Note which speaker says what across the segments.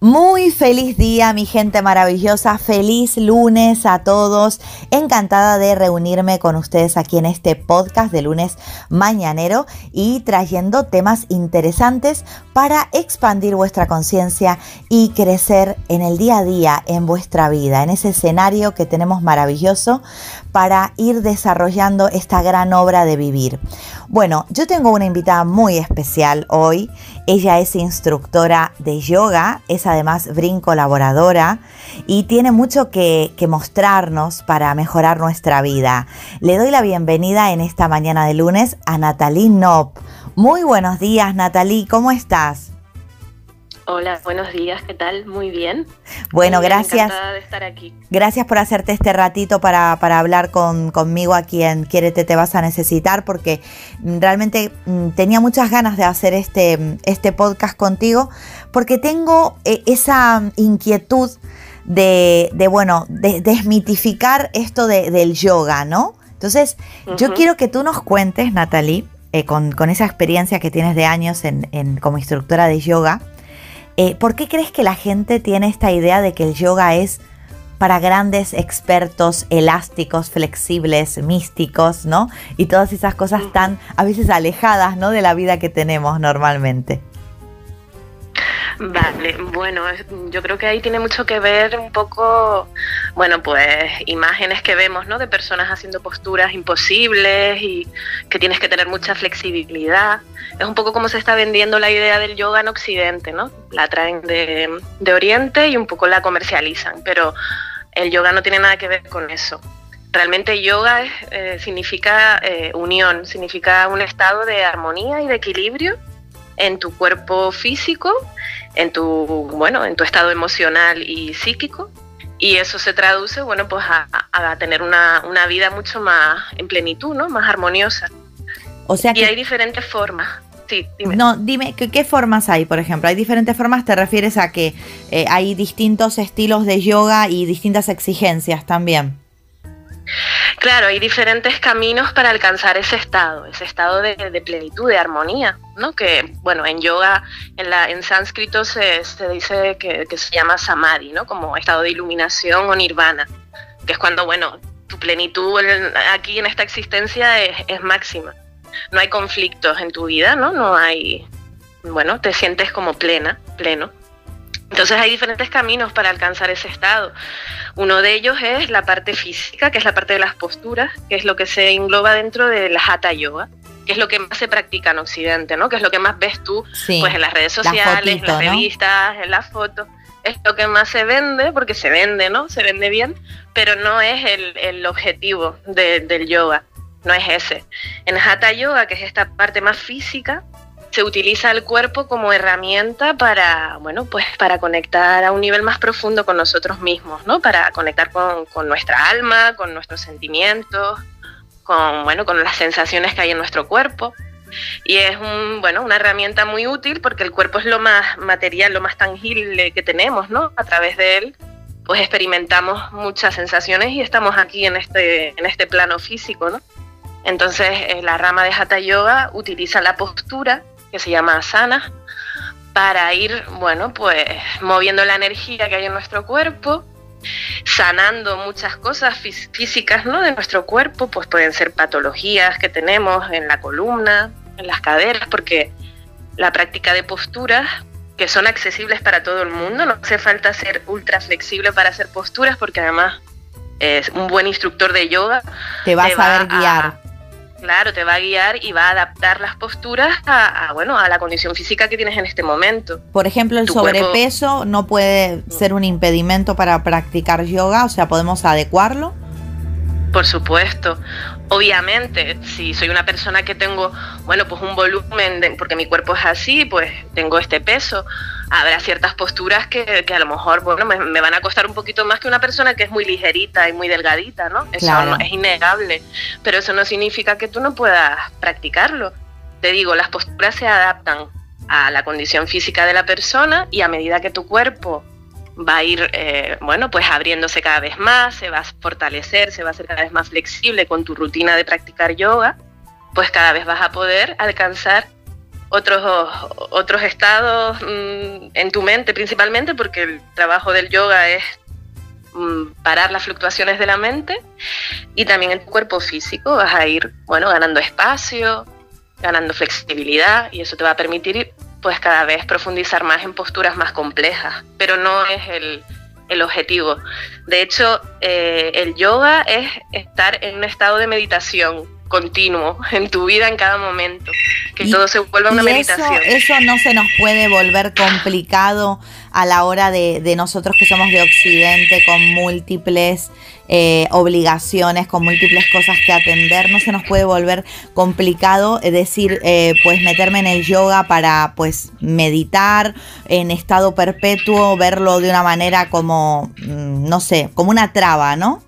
Speaker 1: Muy feliz día, mi gente maravillosa. Feliz lunes a todos. Encantada de reunirme con ustedes aquí en este podcast de lunes mañanero y trayendo temas interesantes para expandir vuestra conciencia y crecer en el día a día, en vuestra vida, en ese escenario que tenemos maravilloso para ir desarrollando esta gran obra de vivir. Bueno, yo tengo una invitada muy especial hoy. Ella es instructora de yoga, es además brin colaboradora y tiene mucho que, mostrarnos para mejorar nuestra vida. Le doy la bienvenida en esta mañana de lunes a Natalie Nop. Muy buenos días, Natalie, ¿cómo estás?
Speaker 2: Hola, buenos días, ¿qué tal? Muy bien.
Speaker 1: Bueno, gracias.
Speaker 2: Encantada de estar aquí.
Speaker 1: Gracias por hacerte este ratito para, hablar con, conmigo aquí en Quiérete Te Vas a Necesitar, porque realmente mm, tenía muchas ganas de hacer este, este podcast contigo, porque tengo eh, esa inquietud de, bueno, de desmitificar esto del yoga, ¿no? Entonces, yo quiero que tú nos cuentes, Natalie, eh, con, esa experiencia que tienes de años en, como instructora de yoga, eh, ¿Por qué crees que la gente tiene esta idea de que el yoga es para grandes expertos elásticos, flexibles, místicos, ¿no? Y todas esas cosas tan a veces alejadas, ¿no? De la vida que tenemos normalmente.
Speaker 2: Vale, bueno, yo creo que ahí tiene mucho que ver un poco, bueno, pues imágenes que vemos, ¿no? De personas haciendo posturas imposibles y que tienes que tener mucha flexibilidad. Es un poco como se está vendiendo la idea del yoga en Occidente, ¿no? La traen de, Oriente y un poco la comercializan, pero el yoga no tiene nada que ver con eso. Realmente yoga eh, significa eh, unión, significa un estado de armonía y de equilibrio en tu cuerpo físico, en tu, bueno, en tu estado emocional y psíquico. Y eso se traduce, bueno, pues a, tener una, vida mucho más en plenitud, ¿no? Más armoniosa. O sea que... Y hay diferentes formas. Sí,
Speaker 1: dime. No, dime, ¿qué, formas hay, por ejemplo? ¿Hay diferentes formas? ¿Te refieres a que eh, hay distintos estilos de yoga y distintas exigencias también?
Speaker 2: Claro, hay diferentes caminos para alcanzar ese estado, ese estado de, plenitud, de armonía, ¿no? Que, bueno, en yoga, en, la, en sánscrito se, dice que, se llama samadhi, ¿no? Como estado de iluminación o nirvana, que es cuando, bueno, tu plenitud aquí en esta existencia es, es máxima. No hay conflictos en tu vida, ¿no? No hay, bueno, te sientes como plena, pleno. Entonces hay diferentes caminos para alcanzar ese estado. Uno de ellos es la parte física, que es la parte de las posturas, que es lo que se engloba dentro de la hatha yoga, que es lo que más se practica en Occidente, ¿no? Que es lo que más ves tú pues en las redes sociales, en las revistas, en las fotos. Es lo que más se vende, porque se vende, ¿no? Se vende bien, pero no es el, objetivo del yoga, no es ese. En hatha yoga, que es esta parte más física, se utiliza el cuerpo como herramienta para, bueno, pues para conectar a un nivel más profundo con nosotros mismos, ¿no? Para conectar con, nuestra alma, con nuestros sentimientos, con, bueno, con las sensaciones que hay en nuestro cuerpo. Y es bueno, una herramienta muy útil porque el cuerpo es lo más material, lo más tangible que tenemos, ¿no? A través de él, pues experimentamos muchas sensaciones y estamos aquí en este, en este plano físico, ¿no? Entonces, eh, la rama de Hatha Yoga utiliza la postura que se llama asana, para ir, bueno, pues moviendo la energía que hay en nuestro cuerpo, sanando muchas cosas físicas ¿no? de nuestro cuerpo, pues pueden ser patologías que tenemos en la columna, en las caderas, porque la práctica de posturas que son accesibles para todo el mundo, no hace falta ser ultra flexible para hacer posturas, porque además es un buen instructor de yoga
Speaker 1: te va a saber guiar.
Speaker 2: Claro, te va a guiar y va a adaptar las posturas a, bueno, a la condición física que tienes en este momento.
Speaker 1: Por ejemplo, el sobrepeso no puede ser un impedimento para practicar yoga, o sea, podemos adecuarlo.
Speaker 2: Por supuesto. Obviamente, si soy una persona que tengo, bueno, pues un volumen, porque mi cuerpo es así, pues tengo este peso, habrá ciertas posturas que, a lo mejor, bueno, me, van a costar un poquito más que una persona que es muy ligerita y muy delgadita, ¿no? Eso es innegable. Pero eso no significa que tú no puedas practicarlo. Te digo, las posturas se adaptan a la condición física de la persona y a medida que tu cuerpo va a ir, eh, bueno, pues abriéndose cada vez más, se va a fortalecer, se va a hacer cada vez más flexible con tu rutina de practicar yoga, pues cada vez vas a poder alcanzar otros, otros estados mm, en tu mente principalmente, porque el trabajo del yoga es mm, parar las fluctuaciones de la mente y también en tu cuerpo físico vas a ir, bueno, ganando espacio, ganando flexibilidad y eso te va a permitir pues cada vez profundizar más en posturas más complejas, pero no es el, objetivo. De hecho, eh, el yoga es estar en un estado de meditación continuo en tu vida en cada momento, que todo se vuelva una meditación.
Speaker 1: Eso no se nos puede volver complicado a la hora de, de nosotros que somos de Occidente con múltiples eh, obligaciones, con múltiples cosas que atender, no se nos puede volver complicado decir, eh, pues meterme en el yoga para pues meditar en estado perpetuo, verlo de una manera como, mm, no sé, como una traba, ¿no?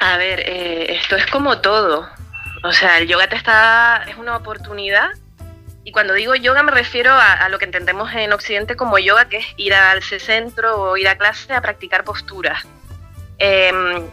Speaker 2: A ver, eh, esto es como todo. O sea, el yoga te está, es una oportunidad cuando digo yoga me refiero a, lo que entendemos en Occidente como yoga, que es ir al centro o ir a clase a practicar posturas. Em,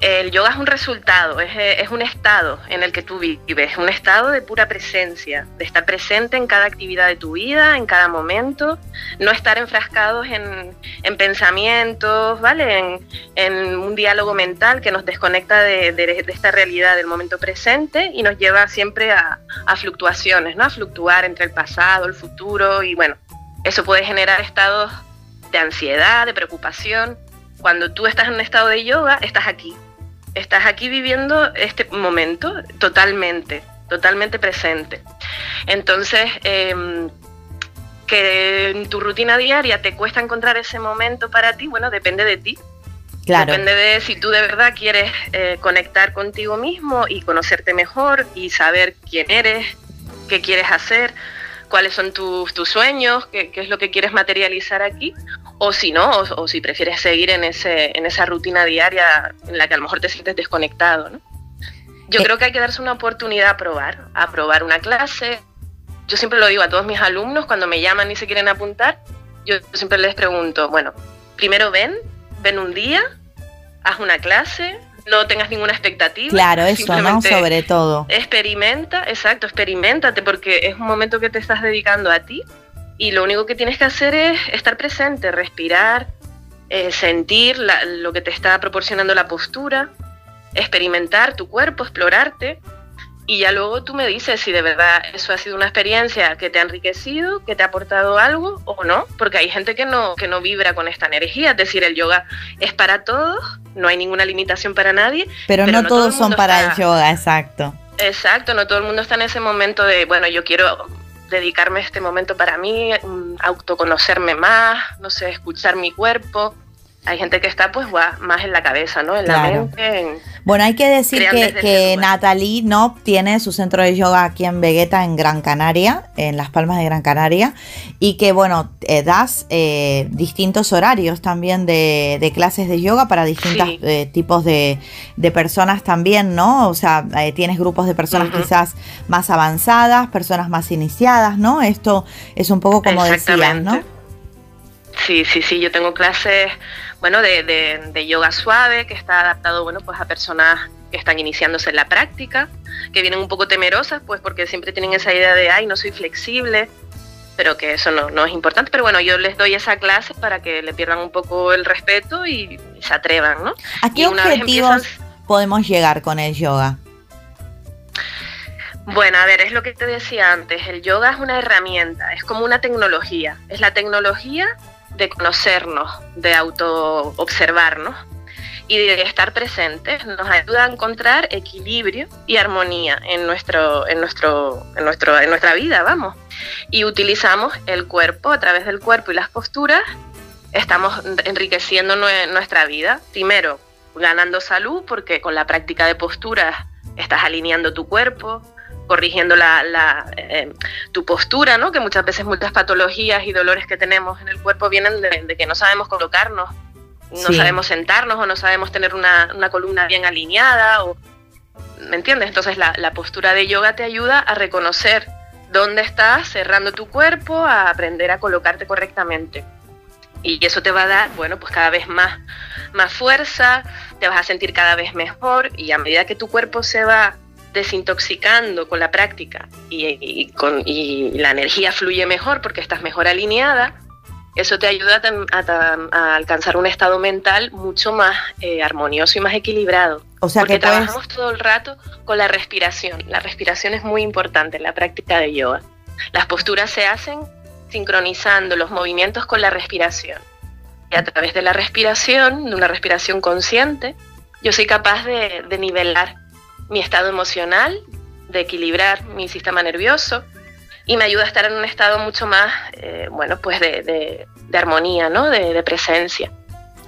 Speaker 2: el yoga es un resultado, es, un estado en el que tú vives, un estado de pura presencia, de estar presente en cada actividad de tu vida, en cada momento, no estar enfrascados en, pensamientos, ¿vale? En, un diálogo mental que nos desconecta de, esta realidad del momento presente y nos lleva siempre a, a fluctuaciones, ¿no? A fluctuar entre el pasado, el futuro y bueno, eso puede generar estados de ansiedad, de preocupación. Cuando tú estás en un estado de yoga, estás aquí, estás aquí viviendo este momento totalmente, totalmente presente. Entonces, em, que en tu rutina diaria te cuesta encontrar ese momento para ti, bueno, depende de ti. Claro. Depende de si tú de verdad quieres eh, conectar contigo mismo y conocerte mejor y saber quién eres, qué quieres hacer, cuáles son tus, tus sueños, qué, qué, es lo que quieres materializar aquí, o si no, o, si prefieres seguir en, ese, en esa rutina diaria en la que a lo mejor te sientes desconectado. ¿no? Yo eh. creo que hay que darse una oportunidad a probar, a probar una clase. Yo siempre lo digo a todos mis alumnos cuando me llaman y se quieren apuntar, yo siempre les pregunto, bueno, primero ven, ven un día, haz una clase, no tengas ninguna expectativa.
Speaker 1: Claro, eso, ¿no? Sobre todo.
Speaker 2: Experimenta, exacto, experimentate porque es un momento que te estás dedicando a ti y lo único que tienes que hacer es estar presente, respirar, eh, sentir lo que te está proporcionando la postura, experimentar tu cuerpo, explorarte y ya luego tú me dices si de verdad eso ha sido una experiencia que te ha enriquecido, que te ha aportado algo o no, porque hay gente que no, que no vibra con esta energía, es decir, el yoga es para todos, no hay ninguna limitación para nadie.
Speaker 1: Pero, no, todos son para el yoga, exacto.
Speaker 2: Exacto, no todo el mundo está en ese momento de, bueno, yo quiero dedicarme este momento para mí, autoconocerme más, no sé, escuchar mi cuerpo hay gente que está pues más en la cabeza, ¿no? En la mente.
Speaker 1: bueno, hay que decir que, que Natalie no tiene su centro de yoga aquí en Vegeta, en Gran Canaria, en Las Palmas de Gran Canaria, y que bueno, eh, das eh, distintos horarios también de, clases de yoga para distintos eh, tipos de, personas también, ¿no? O sea, tienes grupos de personas quizás más avanzadas, personas más iniciadas, ¿no? Esto es un poco como decías, ¿no?
Speaker 2: Sí, sí, sí, yo tengo clases bueno, de, yoga suave, que está adaptado, bueno, pues a personas que están iniciándose en la práctica, que vienen un poco temerosas, pues porque siempre tienen esa idea de, ay, no soy flexible, pero que eso no, es importante. Pero bueno, yo les doy esa clase para que le pierdan un poco el respeto y, se atrevan, ¿no?
Speaker 1: ¿A qué objetivos podemos llegar con el yoga?
Speaker 2: Bueno, a ver, es lo que te decía antes, el yoga es una herramienta, es como una tecnología, es la tecnología de conocernos, de auto observarnos y de estar presentes, nos ayuda a encontrar equilibrio y armonía en nuestro, en nuestro, en nuestro, en nuestra vida, vamos. Y utilizamos el cuerpo, a través del cuerpo y las posturas, estamos enriqueciendo nuestra vida. Primero, ganando salud, porque con la práctica de posturas estás alineando tu cuerpo, corrigiendo la, eh, tu postura, ¿no? Que muchas veces muchas patologías y dolores que tenemos en el cuerpo vienen de, que no sabemos colocarnos, no sabemos sentarnos o no sabemos tener una, columna bien alineada, o, ¿me entiendes? Entonces la, la postura de yoga te ayuda a reconocer dónde estás cerrando tu cuerpo, a aprender a colocarte correctamente. Y eso te va a dar, bueno, pues cada vez más, más fuerza, te vas a sentir cada vez mejor y a medida que tu cuerpo se va desintoxicando con la práctica y, con, la energía fluye mejor porque estás mejor alineada, eso te ayuda a, alcanzar un estado mental mucho más eh, armonioso y más equilibrado. O sea porque trabajamos todo el rato con la respiración. La respiración es muy importante en la práctica de yoga. Las posturas se hacen sincronizando los movimientos con la respiración. Y a través de la respiración, de una respiración consciente, yo soy capaz de, de nivelar mi estado emocional, de equilibrar mi sistema nervioso y me ayuda a estar en un estado mucho más, eh, bueno, pues de, armonía, ¿no? De, presencia.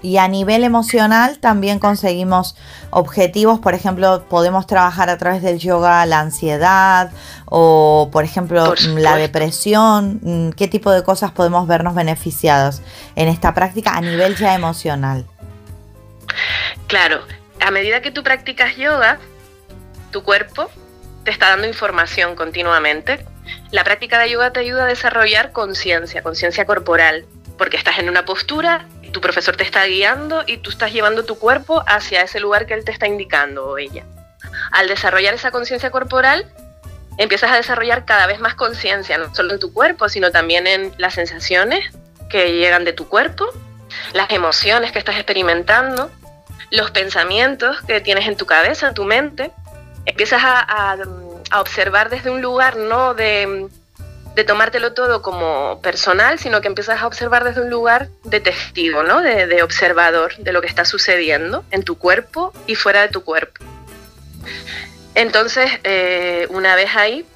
Speaker 1: Y a nivel emocional también conseguimos objetivos, por ejemplo, podemos trabajar a través del yoga la ansiedad o, por ejemplo, la depresión. Mm, ¿Qué tipo de cosas podemos vernos beneficiados en esta práctica a nivel ya emocional?
Speaker 2: Claro, a medida que tú practicas yoga, tu cuerpo te está dando información continuamente. La práctica de yoga te ayuda a desarrollar conciencia, conciencia corporal, porque estás en una postura, tu profesor te está guiando y tú estás llevando tu cuerpo hacia ese lugar que él te está indicando o ella. Al desarrollar esa conciencia corporal, empiezas a desarrollar cada vez más conciencia, no solo en tu cuerpo, sino también en las sensaciones que llegan de tu cuerpo, las emociones que estás experimentando, los pensamientos que tienes en tu cabeza, en tu mente, empiezas a, observar desde un lugar no de, tomártelo todo como personal, sino que empiezas a observar desde un lugar de testigo, ¿no? de, observador de lo que está sucediendo en tu cuerpo y fuera de tu cuerpo. Entonces, eh, una vez ahí,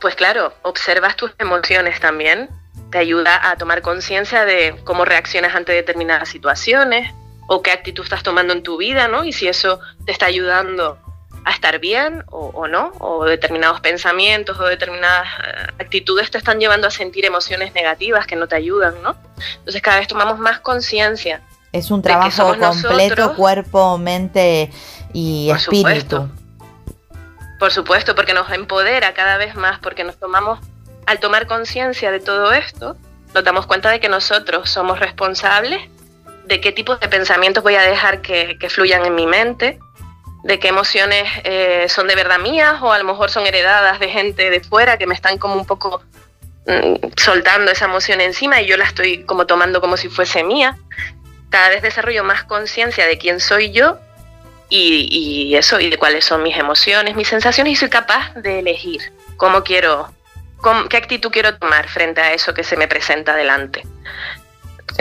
Speaker 2: pues claro, observas tus emociones también, te ayuda a tomar conciencia de cómo reaccionas ante determinadas situaciones o qué actitud estás tomando en tu vida, ¿no? Y si eso te está ayudando a estar bien o, no, o determinados pensamientos o determinadas eh, actitudes te están llevando a sentir emociones negativas que no te ayudan, ¿no? Entonces cada vez tomamos más conciencia.
Speaker 1: Es un trabajo completo, cuerpo, mente y Por espíritu.
Speaker 2: Supuesto. Por supuesto, porque nos empodera cada vez más, porque nos tomamos, al tomar conciencia de todo esto, nos damos cuenta de que nosotros somos responsables de qué tipo de pensamientos voy a dejar que, que fluyan en mi mente, de qué emociones eh, son de verdad mías o a lo mejor son heredadas de gente de fuera que me están como un poco mm, soltando esa emoción encima y yo la estoy como tomando como si fuese mía. Cada vez desarrollo más conciencia de quién soy yo y, eso, y de cuáles son mis emociones, mis sensaciones y soy capaz de elegir cómo quiero, qué actitud quiero tomar frente a eso que se me presenta delante.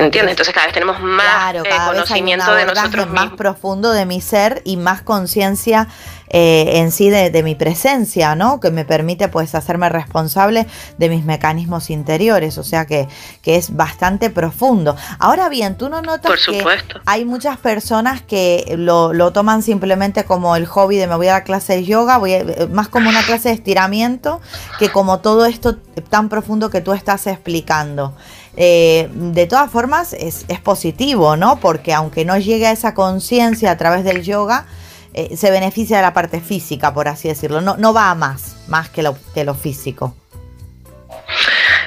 Speaker 2: ¿Entiendes? Entonces cada vez tenemos más eh, conocimiento de nosotros
Speaker 1: más profundo de mi ser y más conciencia eh, en sí de, mi presencia, ¿no? Que me permite pues hacerme responsable de mis mecanismos interiores, o sea que, que es bastante profundo. Ahora bien, tú no notas que hay muchas personas que lo, lo, toman simplemente como el hobby de me voy a la clase de yoga, voy eh, más como una clase de estiramiento que como todo esto tan profundo que tú estás explicando. Eh, de todas formas es, positivo, ¿no? Porque aunque no llegue a esa conciencia a través del yoga, eh, se beneficia de la parte física, por así decirlo. No, va a más, más que lo, que lo físico.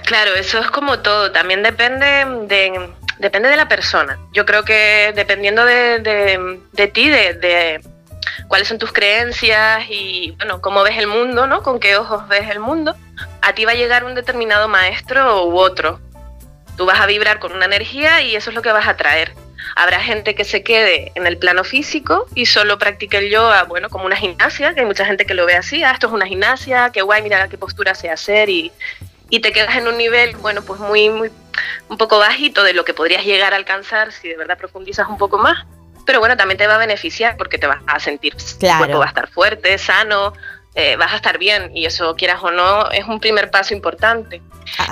Speaker 2: Claro, eso es como todo. También depende de, depende de la persona. Yo creo que dependiendo de, de, ti, de, de, cuáles son tus creencias y bueno, cómo ves el mundo, ¿no? Con qué ojos ves el mundo, a ti va a llegar un determinado maestro u otro. Tú vas a vibrar con una energía y eso es lo que vas a traer. Habrá gente que se quede en el plano físico y solo practique el yoga, bueno, como una gimnasia, que hay mucha gente que lo ve así, ah, esto es una gimnasia, qué guay, mira qué postura sé hacer y, y te quedas en un nivel, bueno, pues muy, muy, un poco bajito de lo que podrías llegar a alcanzar si de verdad profundizas un poco más. Pero bueno, también te va a beneficiar porque te vas a sentir, claro. tu cuerpo va a estar fuerte, sano, eh, vas a estar bien y eso quieras o no es un primer paso importante.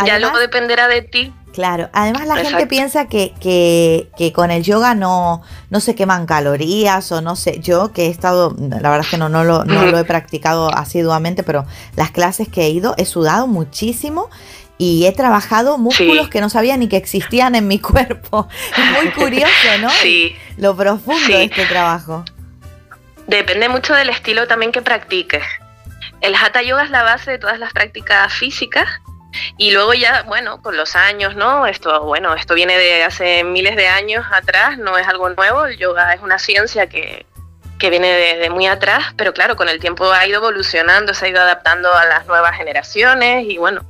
Speaker 2: ya luego dependerá de ti
Speaker 1: Claro, además la gente piensa que, que, que, con el yoga no, no se queman calorías o no sé, yo que he estado, la verdad es que no, no, lo, no lo he practicado asiduamente, pero las clases que he ido he sudado muchísimo y he trabajado músculos que no sabía ni que existían en mi cuerpo. Es muy curioso, ¿no?
Speaker 2: Sí.
Speaker 1: Lo profundo de este trabajo.
Speaker 2: Depende mucho del estilo también que practiques. El hatha yoga es la base de todas las prácticas físicas y luego ya, bueno, con los años, ¿no? Esto, bueno, esto viene de hace miles de años atrás, no es algo nuevo, el yoga es una ciencia que, que viene de, muy atrás, pero claro, con el tiempo ha ido evolucionando, se ha ido adaptando a las nuevas generaciones y bueno,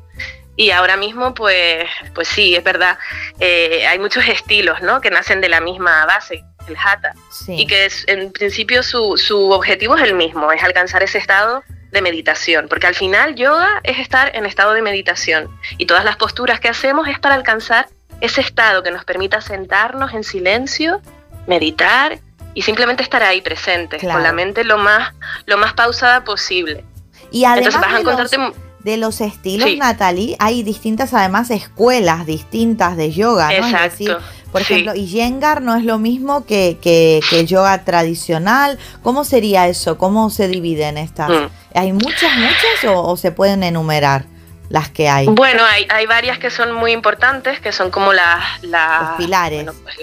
Speaker 2: y ahora mismo pues, pues sí, es verdad, eh, hay muchos estilos, ¿no? Que nacen de la misma base, el hatha, y que es, en principio su, su objetivo es el mismo, es alcanzar ese estado de meditación, porque al final yoga es estar en estado de meditación y todas las posturas que hacemos es para alcanzar ese estado que nos permita sentarnos en silencio, meditar y simplemente estar ahí presentes, con la mente lo más, lo más pausada posible.
Speaker 1: Y además vas a encontrarte... de los estilos, Natalie, hay distintas además escuelas distintas de yoga, ¿no?
Speaker 2: Exacto.
Speaker 1: Por ejemplo, y Yengar no es lo mismo que, que, el yoga tradicional. ¿Cómo sería eso? ¿Cómo se dividen estas? Mm. ¿Hay muchas, muchas o, se pueden enumerar las que hay?
Speaker 2: Bueno, hay, hay varias que son muy importantes, que son como las...
Speaker 1: los pilares.
Speaker 2: Pues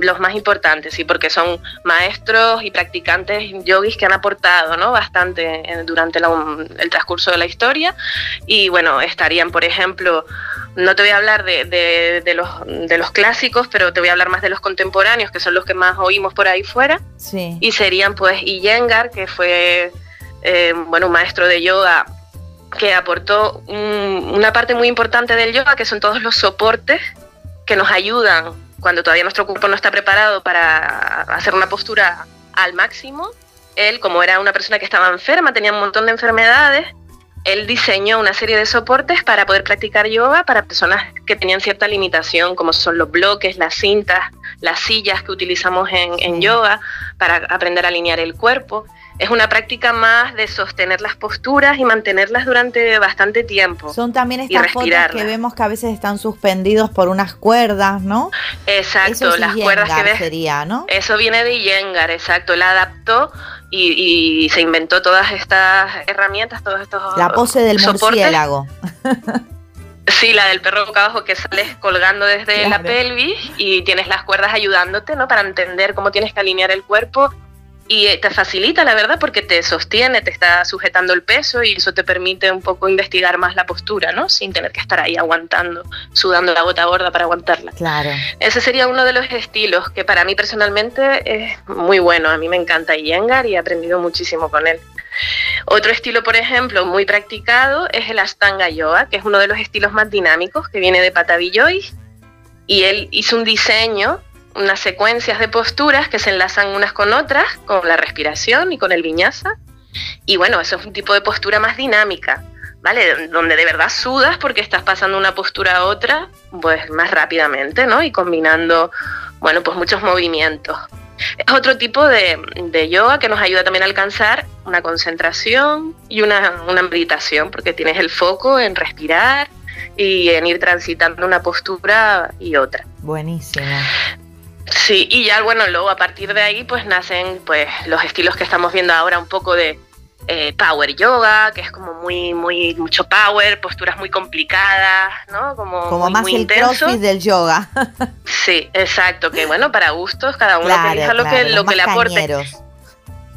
Speaker 2: los más importantes, sí, porque son maestros y practicantes yogis que han aportado ¿no? bastante durante el transcurso de la historia. Y bueno, estarían, por ejemplo, no te voy a hablar de, de, los, de los clásicos, pero te voy a hablar más de los contemporáneos, que son los que más oímos por ahí fuera.
Speaker 1: Sí.
Speaker 2: Y serían pues Iyengar, que fue eh, bueno, un maestro de yoga que aportó una parte muy importante del yoga, que son todos los soportes que nos ayudan cuando todavía nuestro cuerpo no está preparado para hacer una postura al máximo. Él, como era una persona que estaba enferma, tenía un montón de enfermedades, él diseñó una serie de soportes para poder practicar yoga para personas que tenían cierta limitación, como son los bloques, las cintas, las sillas que utilizamos en, yoga para aprender a alinear el cuerpo. Es una práctica más de sostener las posturas y mantenerlas durante bastante tiempo.
Speaker 1: Son también estas fotos que vemos que a veces están suspendidos por unas cuerdas, ¿no?
Speaker 2: Exacto, las cuerdas que ves.
Speaker 1: Sería, ¿no?
Speaker 2: Eso viene de Yengar, exacto. La adaptó y, se inventó todas estas herramientas, todos estos
Speaker 1: La pose del murciélago.
Speaker 2: Sí, la del perro boca abajo que sales colgando desde la pelvis y tienes las cuerdas ayudándote, ¿no? Para entender cómo tienes que alinear el cuerpo y eh, te facilita, la verdad, porque te sostiene, te está sujetando el peso y eso te permite un poco investigar más la postura, ¿no? Sin tener que estar ahí aguantando, sudando la gota gorda para aguantarla.
Speaker 1: Claro.
Speaker 2: Ese sería uno de los estilos que para mí personalmente es muy bueno. A mí me encanta Iyengar y he aprendido muchísimo con él. Otro estilo, por ejemplo, muy practicado es el Astanga Yoga, que es uno de los estilos más dinámicos que viene de Patavilloy. Y él hizo un diseño unas secuencias de posturas que se enlazan unas con otras, con la respiración y con el viñasa. Y bueno, eso es un tipo de postura más dinámica, ¿vale? Donde de verdad sudas porque estás pasando una postura a otra, pues más rápidamente, ¿no? Y combinando, bueno, pues muchos movimientos. Es otro tipo de, yoga que nos ayuda también a alcanzar una concentración y una meditación, porque tienes el foco en respirar y en ir transitando una postura y otra.
Speaker 1: Buenísimo.
Speaker 2: Sí, y ya bueno, luego a partir de ahí pues nacen pues los estilos que estamos viendo ahora un poco de eh, power yoga, que es como muy, muy, mucho power, posturas muy complicadas, ¿no? Como,
Speaker 1: como más el crossfit del yoga.
Speaker 2: sí, exacto, que bueno, para gustos, cada uno claro, lo que, lo que le aporte.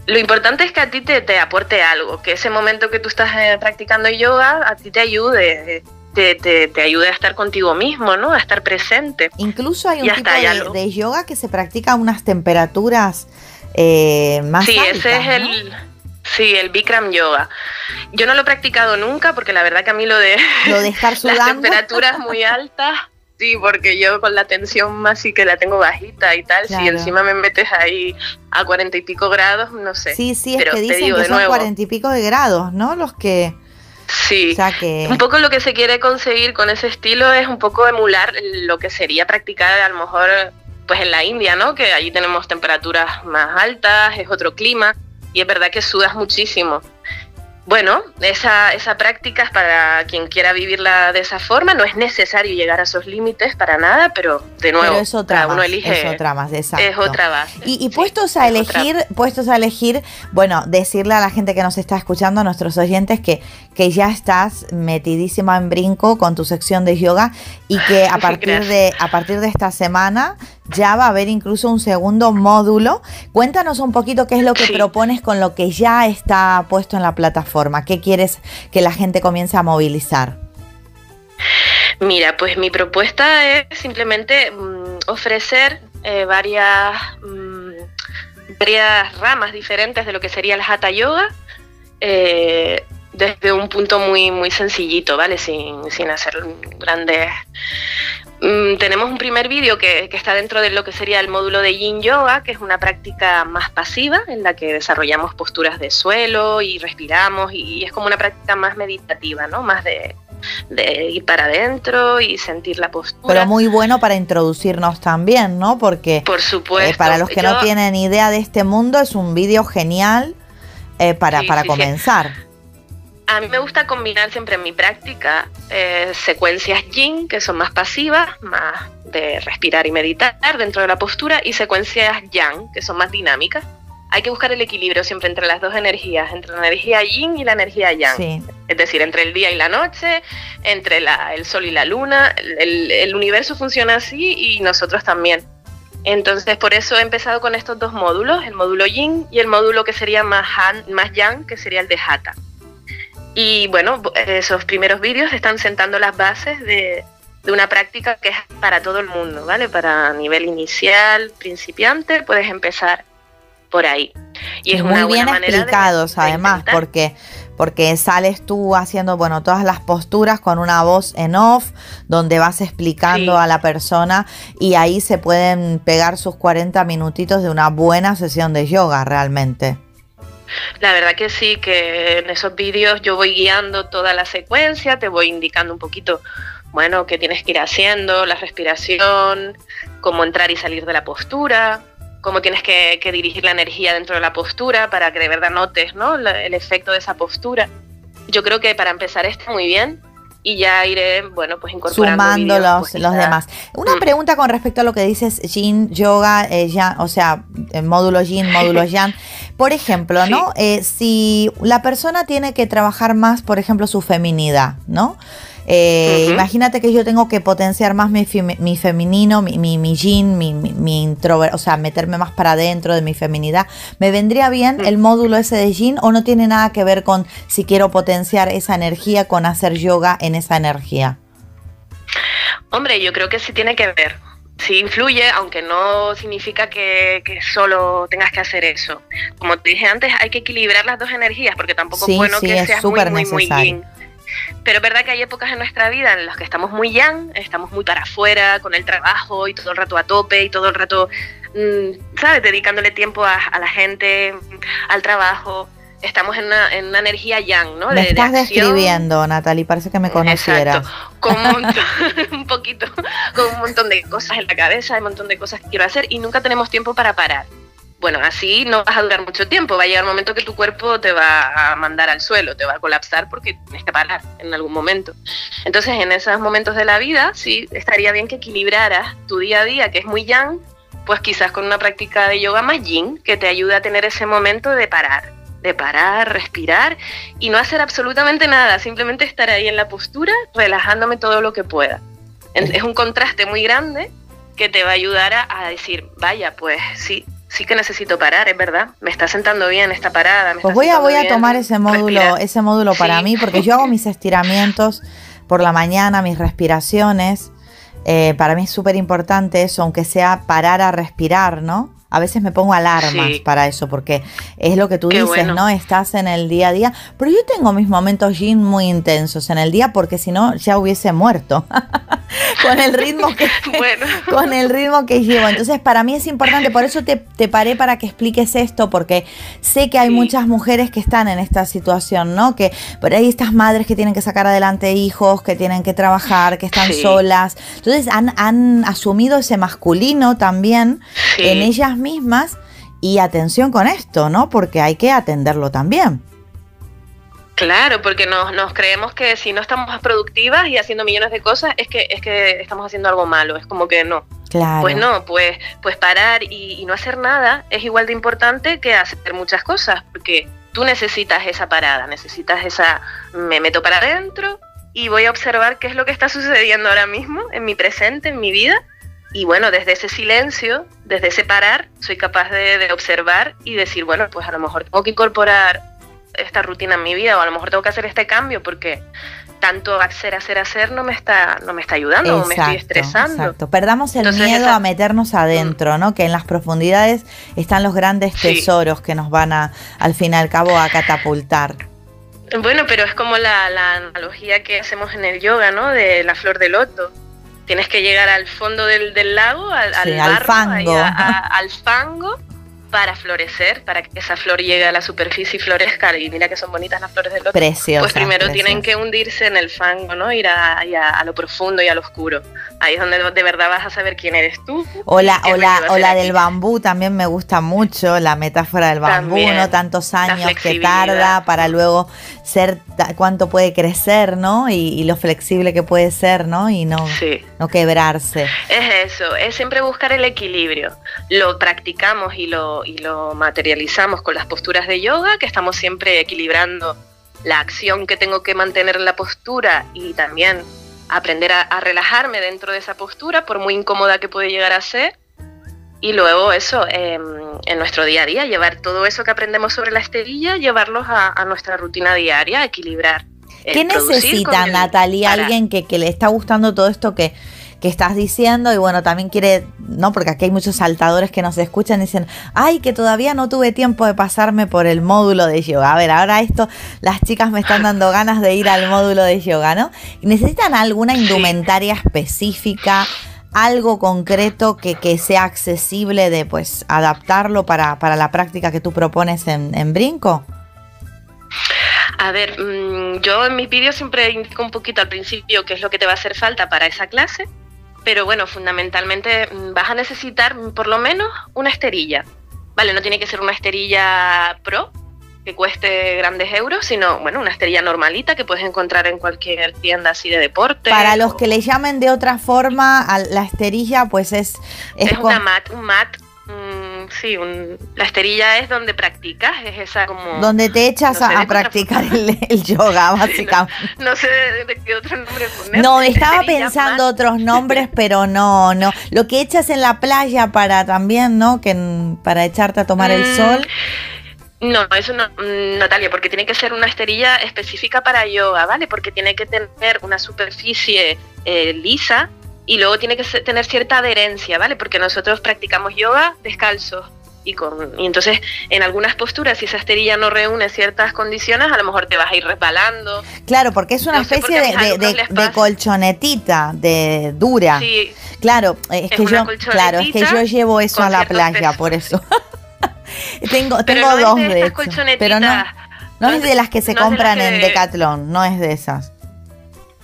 Speaker 2: Lo importante es que a ti te, te, aporte algo, que ese momento que tú estás eh, practicando yoga a ti te ayude te, te, ayude a estar contigo mismo, ¿no? A estar presente.
Speaker 1: Incluso hay un tipo de, yoga que se practica a unas temperaturas eh, más
Speaker 2: sí, ese es el... Sí, el Bikram Yoga. Yo no lo he practicado nunca porque la verdad que a mí lo de,
Speaker 1: lo de estar sudando.
Speaker 2: las temperaturas muy altas Sí, porque yo con la tensión más sí que la tengo bajita y tal, si encima me metes ahí a cuarenta y pico grados, no sé.
Speaker 1: Sí, sí, es que dicen que son cuarenta y pico de grados, ¿no? Los que...
Speaker 2: Sí, un poco lo que se quiere conseguir con ese estilo es un poco emular lo que sería practicar a lo mejor pues en la India, ¿no? Que allí tenemos temperaturas más altas, es otro clima y es verdad que sudas muchísimo. Bueno, esa, esa práctica es para quien quiera vivirla de esa forma, no es necesario llegar a esos límites para nada, pero de nuevo,
Speaker 1: es otra uno elige. Es otra más, exacto.
Speaker 2: Es otra base.
Speaker 1: Y, puestos a elegir, puestos a elegir, bueno, decirle a la gente que nos está escuchando, a nuestros oyentes, que, que ya estás metidísima en brinco con tu sección de yoga y que a partir, de, a partir de esta semana ya va a haber incluso un segundo módulo. Cuéntanos un poquito qué es lo que propones con lo que ya está puesto en la plataforma. ¿Qué quieres que la gente comience a movilizar?
Speaker 2: Mira, pues mi propuesta es simplemente mm, ofrecer eh, varias, mm, varias ramas diferentes de lo que sería el Hatha Yoga. Eh, desde un punto muy, muy sencillito, ¿vale? Sin, sin hacer grandes Mm, tenemos un primer vídeo que, está dentro de lo que sería el módulo de Yin Yoga, que es una práctica más pasiva en la que desarrollamos posturas de suelo y respiramos y, es como una práctica más meditativa, ¿no? Más de, ir para adentro y sentir la postura.
Speaker 1: Pero muy bueno para introducirnos también, ¿no? Porque
Speaker 2: Por supuesto,
Speaker 1: eh, para los que no tienen idea de este mundo es un vídeo genial eh, para, para comenzar.
Speaker 2: A mí me gusta combinar siempre en mi práctica eh, secuencias yin, que son más pasivas, más de respirar y meditar dentro de la postura, y secuencias yang, que son más dinámicas. Hay que buscar el equilibrio siempre entre las dos energías, entre la energía yin y la energía yang. Es decir, entre el día y la noche, entre el sol y la luna. El, universo funciona así y nosotros también. Entonces, por eso he empezado con estos dos módulos, el módulo yin y el módulo que sería más, más yang, que sería el de hatha. Y bueno, esos primeros vídeos están sentando las bases de, una práctica que es para todo el mundo, ¿vale? Para nivel inicial, principiante, puedes empezar por ahí.
Speaker 1: Y es muy bien explicados, además, porque porque sales tú haciendo, bueno, todas las posturas con una voz en off, donde vas explicando a la persona y ahí se pueden pegar sus 40 minutitos de una buena sesión de yoga realmente.
Speaker 2: La verdad que sí, que en esos vídeos yo voy guiando toda la secuencia, te voy indicando un poquito, bueno, qué tienes que ir haciendo, la respiración, cómo entrar y salir de la postura, cómo tienes que, dirigir la energía dentro de la postura para que de verdad notes ¿no? el efecto de esa postura. Yo creo que para empezar está muy bien y ya iré, bueno, pues incorporando
Speaker 1: Sumando los, pues, los demás. Una mm. pregunta con respecto a lo que dices, Yin, Yoga, eh, o sea, módulo Yin, módulo Yang. Por ejemplo, ¿no? Eh, si la persona tiene que trabajar más, por ejemplo, su feminidad, ¿no? Eh, imagínate que yo tengo que potenciar más mi, femenino, mi, mi, mi yin, mi, mi, introvert, o sea, meterme más para adentro de mi feminidad. ¿Me vendría bien mm. el módulo ese de yin o no tiene nada que ver con si quiero potenciar esa energía, con hacer yoga en esa energía?
Speaker 2: Hombre, yo creo que sí tiene que ver. Sí influye, aunque no significa que, solo tengas que hacer eso. Como te dije antes, hay que equilibrar las dos energías, porque tampoco es bueno que seas muy, muy, muy yin pero es verdad que hay épocas en nuestra vida en las que estamos muy yang, estamos muy para afuera con el trabajo y todo el rato a tope y todo el rato, mm, ¿sabes?, dedicándole tiempo a, la gente, al trabajo estamos en una, en una, energía yang, ¿no?
Speaker 1: Me estás describiendo, Natalie, parece que me conocieras.
Speaker 2: Exacto, con un, poquito, con un montón de cosas en la cabeza, hay un montón de cosas que quiero hacer y nunca tenemos tiempo para parar bueno, así no vas a durar mucho tiempo, va a llegar un momento que tu cuerpo te va a mandar al suelo, te va a colapsar porque tienes que parar en algún momento. Entonces, en esos momentos de la vida, sí, estaría bien que equilibraras tu día a día, que es muy yang, pues quizás con una práctica de yoga más yin, que te ayude a tener ese momento de parar, de parar, respirar y no hacer absolutamente nada, simplemente estar ahí en la postura, relajándome todo lo que pueda. Es un contraste muy grande que te va a ayudar a, decir, vaya, pues sí, sí que necesito parar, es verdad. Me está sentando bien esta parada.
Speaker 1: pues voy a, voy a tomar ese módulo, ese módulo para mí, porque yo hago mis estiramientos por la mañana, mis respiraciones. Eh, para mí es súper importante eso, aunque sea parar a respirar, ¿no? A veces me pongo alarmas para eso, porque es lo que tú dices, ¿no? Estás en el día a día. Pero yo tengo mis momentos yin muy intensos en el día, porque si no, ya hubiese muerto. con el ritmo que con el ritmo que llevo. Entonces, para mí es importante, por eso te, paré para que expliques esto, porque sé que hay muchas mujeres que están en esta situación, ¿no? Que por ahí estas madres que tienen que sacar adelante hijos, que tienen que trabajar, que están solas. Entonces, han, han asumido ese masculino también en ellas mismas. Y atención con esto, ¿no? Porque hay que atenderlo también.
Speaker 2: Claro, porque nos, nos creemos que si no estamos más productivas y haciendo millones de cosas es que es que estamos haciendo algo malo, es como que no. Claro. Pues no, pues pues parar y, no hacer nada es igual de importante que hacer muchas cosas, porque tú necesitas esa parada, necesitas esa me meto para adentro y voy a observar qué es lo que está sucediendo ahora mismo en mi presente, en mi vida. Y bueno, desde ese silencio, desde ese parar, soy capaz de, de observar y decir, bueno, pues a lo mejor tengo que incorporar esta rutina en mi vida o a lo mejor tengo que hacer este cambio porque tanto hacer, hacer, hacer no me está, no me está ayudando, me estoy estresando. Exacto.
Speaker 1: Perdamos el miedo a meternos adentro. ¿no? Que en las profundidades están los grandes tesoros que nos van a, al fin y al cabo, a catapultar.
Speaker 2: Bueno, pero es como la, analogía que hacemos en el yoga, ¿no? De la flor de loto. Tienes que llegar al fondo del, lago, al, al, fango. al fango para florecer, para que esa flor llegue a la superficie y florezca. Y mira que son bonitas las flores del loto.
Speaker 1: Preciosa,
Speaker 2: pues primero tienen que hundirse en el fango, ¿no? Ir a, a, lo profundo y a lo oscuro. Ahí es donde de verdad vas a saber quién eres tú.
Speaker 1: O la, o la, del bambú también me gusta mucho, la metáfora del bambú, ¿no? Tantos años que tarda para luego ser, cuánto puede crecer, ¿no? Y, lo flexible que puede ser, ¿no? Y no, no quebrarse.
Speaker 2: Es eso, es siempre buscar el equilibrio. Lo practicamos y lo y lo materializamos con las posturas de yoga, que estamos siempre equilibrando la acción que tengo que mantener en la postura y también aprender a, relajarme dentro de esa postura, por muy incómoda que puede llegar a ser. Y luego eso, em, en nuestro día a día, llevar todo eso que aprendemos sobre la esterilla, llevarlos a, nuestra rutina diaria, equilibrar.
Speaker 1: ¿Qué necesita, Natalia, alguien que, que le está gustando todo esto que que estás diciendo y bueno, también quiere, ¿no? Porque aquí hay muchos saltadores que nos escuchan y dicen, ay, que todavía no tuve tiempo de pasarme por el módulo de yoga. A ver, ahora esto, las chicas me están dando ganas de ir al módulo de yoga, ¿no? ¿Necesitan alguna indumentaria específica? algo concreto que, que, sea accesible de pues adaptarlo para, para la práctica que tú propones en, en Brinco?
Speaker 2: A ver, mm, yo en mis vídeos siempre indico un poquito al principio qué es lo que te va a hacer falta para esa clase pero bueno, fundamentalmente mm, vas a necesitar por lo menos una esterilla. Vale, no tiene que ser una esterilla pro que cueste grandes euros, sino bueno, una esterilla normalita que puedes encontrar en cualquier tienda así de deporte.
Speaker 1: Para los que le llamen de otra forma, la esterilla pues es...
Speaker 2: Es, una mat, un mat sí, la esterilla es donde practicas, es esa como...
Speaker 1: Donde te echas a, practicar el, yoga, básicamente.
Speaker 2: No, sé de, qué otro nombre poner.
Speaker 1: No, estaba pensando otros nombres, pero no, no. Lo que echas en la playa para también, ¿no? Que para echarte a tomar el mm, sol.
Speaker 2: No, eso no, mm, Natalia, porque tiene que ser una esterilla específica para yoga, ¿vale? Porque tiene que tener una superficie eh, lisa y luego tiene que tener cierta adherencia, ¿vale? Porque nosotros practicamos yoga descalzo y con y entonces en algunas posturas si esa esterilla no reúne ciertas condiciones a lo mejor te vas a ir resbalando.
Speaker 1: Claro porque es una especie de, colchonetita de dura. Sí. Claro es, que yo claro es que yo llevo eso a la playa por eso. Tengo tengo dos de, pero no no es de las que se compran en Decathlon no es de esas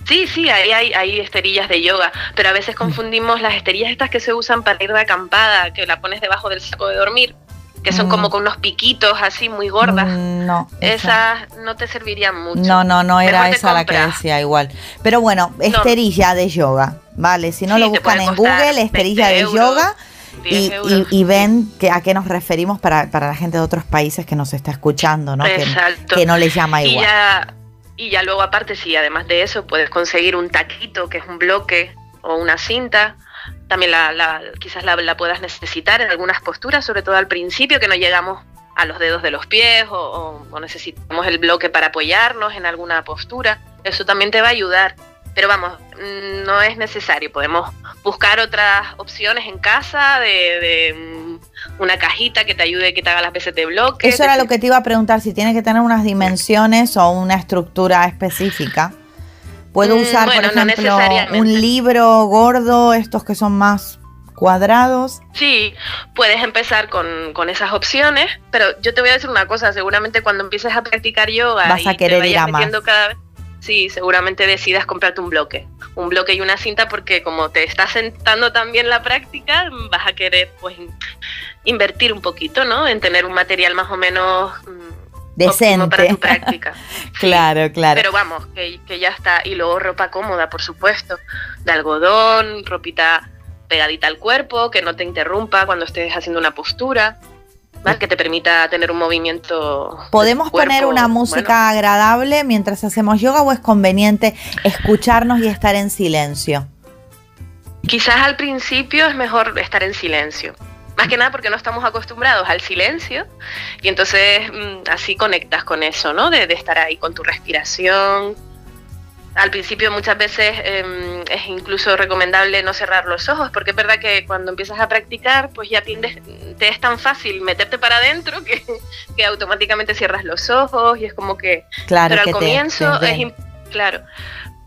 Speaker 2: Sí, sí, ahí hay, hay esterillas de yoga, pero a veces confundimos las esterillas estas que se usan para ir de acampada, que la pones debajo del saco de dormir, que son como mm. con unos piquitos así muy gordas. Mm, no. Esas no te servirían mucho.
Speaker 1: No, no, no era esa la que decía igual. Pero bueno, esterilla de yoga, ¿vale? Si no lo buscan en Google, esterilla de yoga. Y, ven que, a qué nos referimos para, para, la gente de otros países que nos está escuchando, ¿no? Que, que, no les llama igual.
Speaker 2: Y ya luego aparte, si además de eso puedes conseguir un taquito, que es un bloque o una cinta, también la, quizás la, puedas necesitar en algunas posturas, sobre todo al principio, que no llegamos a los dedos de los pies o, o necesitamos el bloque para apoyarnos en alguna postura. Eso también te va a ayudar. Pero vamos, mm, no es necesario. Podemos buscar otras opciones en casa de, mm, una cajita que te ayude, que te haga las veces de bloque.
Speaker 1: Eso era lo que te iba a preguntar, si tiene que tener unas dimensiones o una estructura específica Puedo mm, usar, por ejemplo, un libro gordo, estos que son más cuadrados.
Speaker 2: Sí, puedes empezar con, esas opciones, pero yo te voy a decir una cosa, seguramente cuando empieces a practicar yoga
Speaker 1: vas a querer ir a más.
Speaker 2: cada vez, sí, seguramente decidas comprarte un bloque, un bloque y una cinta porque como te está sentando también la práctica, vas a querer pues invertir un poquito, ¿no? En tener un material más o menos mm,
Speaker 1: decente
Speaker 2: para tu práctica.
Speaker 1: claro, claro.
Speaker 2: Pero vamos, que, que, ya está. Y luego ropa cómoda, por supuesto, de algodón, ropita pegadita al cuerpo, que no te interrumpa cuando estés haciendo una postura. Que te permita tener un movimiento.
Speaker 1: ¿Podemos poner una música agradable mientras hacemos yoga o es conveniente escucharnos y estar en silencio?
Speaker 2: Quizás al principio es mejor estar en silencio. Más que nada porque no estamos acostumbrados al silencio y entonces mm, así conectas con eso, ¿no? de estar ahí con tu respiración, al principio muchas veces em, es incluso recomendable no cerrar los ojos, porque es verdad que cuando empiezas a practicar, pues ya tiendes, te es tan fácil meterte para adentro que, que automáticamente cierras los ojos y es como que...
Speaker 1: Claro,
Speaker 2: pero al comienzo es... Claro.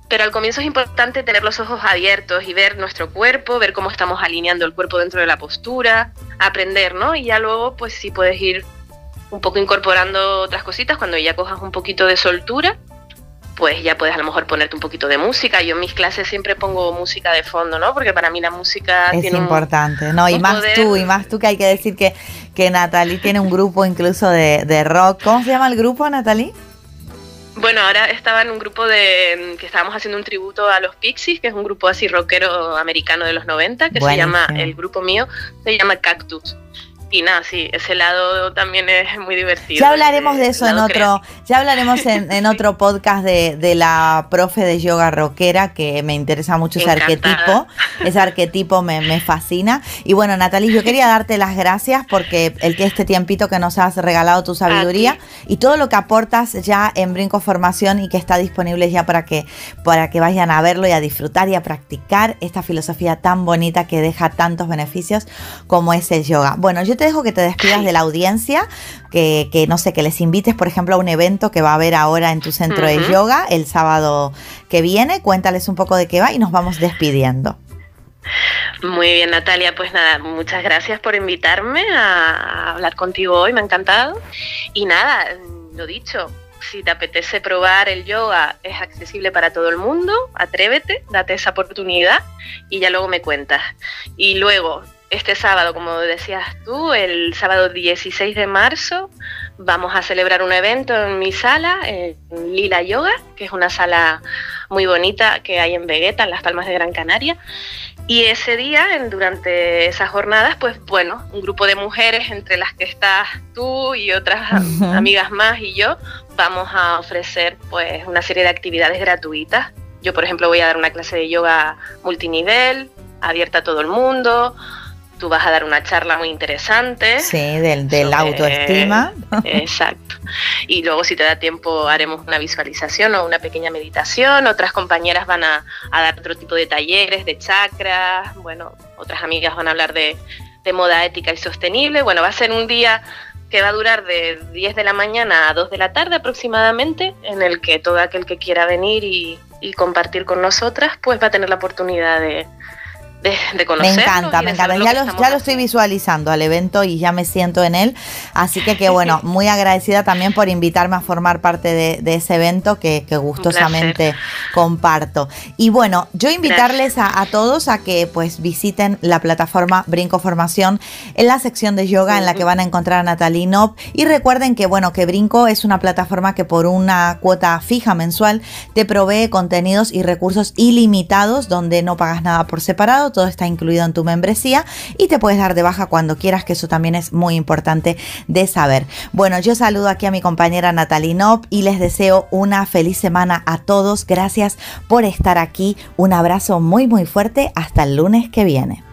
Speaker 2: Pero al comienzo es importante tener los ojos abiertos y ver nuestro cuerpo, ver cómo estamos alineando el cuerpo dentro de la postura, aprender, ¿no? Y ya luego, pues sí puedes ir un poco incorporando otras cositas cuando ya cojas un poquito de soltura pues ya puedes a lo mejor ponerte un poquito de música. Yo en mis clases siempre pongo música de fondo, ¿no? Porque para mí la música
Speaker 1: es importante, ¿no? Y más tú, y más tú que hay que decir que, que Natalie tiene un grupo incluso de, rock. ¿Cómo se llama el grupo, Natalie?
Speaker 2: Bueno, ahora estaba en un grupo de que estábamos haciendo un tributo a los Pixies, que es un grupo así rockero americano de los 90, que se llama, el grupo mío, se llama Cactus y nada, sí, ese lado también es muy divertido.
Speaker 1: Ya hablaremos de eso en otro, ya hablaremos en, otro podcast de, la profe de yoga rockera, que me interesa mucho ese arquetipo. Ese arquetipo me, fascina. Y bueno, Natalie, yo quería darte las gracias porque el que este tiempito que nos has regalado tu sabiduría y todo lo que aportas ya en Brinco Formación y que está disponible ya para que, para que vayan a verlo y a disfrutar y a practicar esta filosofía tan bonita que deja tantos beneficios como es el yoga. Bueno, yo te dejo que te despidas de la audiencia, que, no sé, que les invites, por ejemplo, a un evento que va a haber ahora en tu centro de yoga el sábado que viene. Cuéntales un poco de qué va y nos vamos despidiendo.
Speaker 2: Muy bien, Natalia. Pues nada, muchas gracias por invitarme a hablar contigo hoy, me ha encantado. Y nada, lo dicho, si te apetece probar el yoga, es accesible para todo el mundo, atrévete, date esa oportunidad y ya luego me cuentas. Y luego, este sábado, como decías tú, el sábado 16 de marzo, vamos a celebrar un evento en mi sala, en Lila Yoga, que es una sala muy bonita que hay en Vegueta, en las Palmas de Gran Canaria. Y ese día, durante esas jornadas, pues bueno, un grupo de mujeres, entre las que estás tú y otras amigas más y yo, vamos a ofrecer pues una serie de actividades gratuitas. Yo, por ejemplo, voy a dar una clase de yoga multinivel, abierta a todo el mundo tú vas a dar una charla muy interesante.
Speaker 1: Sí, del, del autoestima.
Speaker 2: Exacto. Y luego si te da tiempo haremos una visualización o una pequeña meditación. Otras compañeras van a, dar otro tipo de talleres, de chakras. Bueno, otras amigas van a hablar de, moda ética y sostenible. Bueno, va a ser un día que va a durar de 10 de la mañana a 2 de la tarde aproximadamente, en el que todo aquel que quiera venir y, y compartir con nosotras, pues va a tener la oportunidad de,
Speaker 1: me encanta, me encanta. Ya lo, ya lo estoy visualizando al evento y ya me siento en él. Así que, que bueno, muy agradecida también por invitarme a formar parte de, ese evento que, gustosamente comparto. Y bueno, yo invitarles a, todos a que pues visiten la plataforma Brinco Formación en la sección de yoga en la que van a encontrar a Natalie Nop. Y recuerden que bueno, que Brinco es una plataforma que por una cuota fija mensual te provee contenidos y recursos ilimitados donde no pagas nada por separado todo está incluido en tu membresía y te puedes dar de baja cuando quieras, que eso también es muy importante de saber. Bueno, yo saludo aquí a mi compañera Natalie Nop y les deseo una feliz semana a todos. Gracias por estar aquí. Un abrazo muy muy fuerte. Hasta el lunes que viene.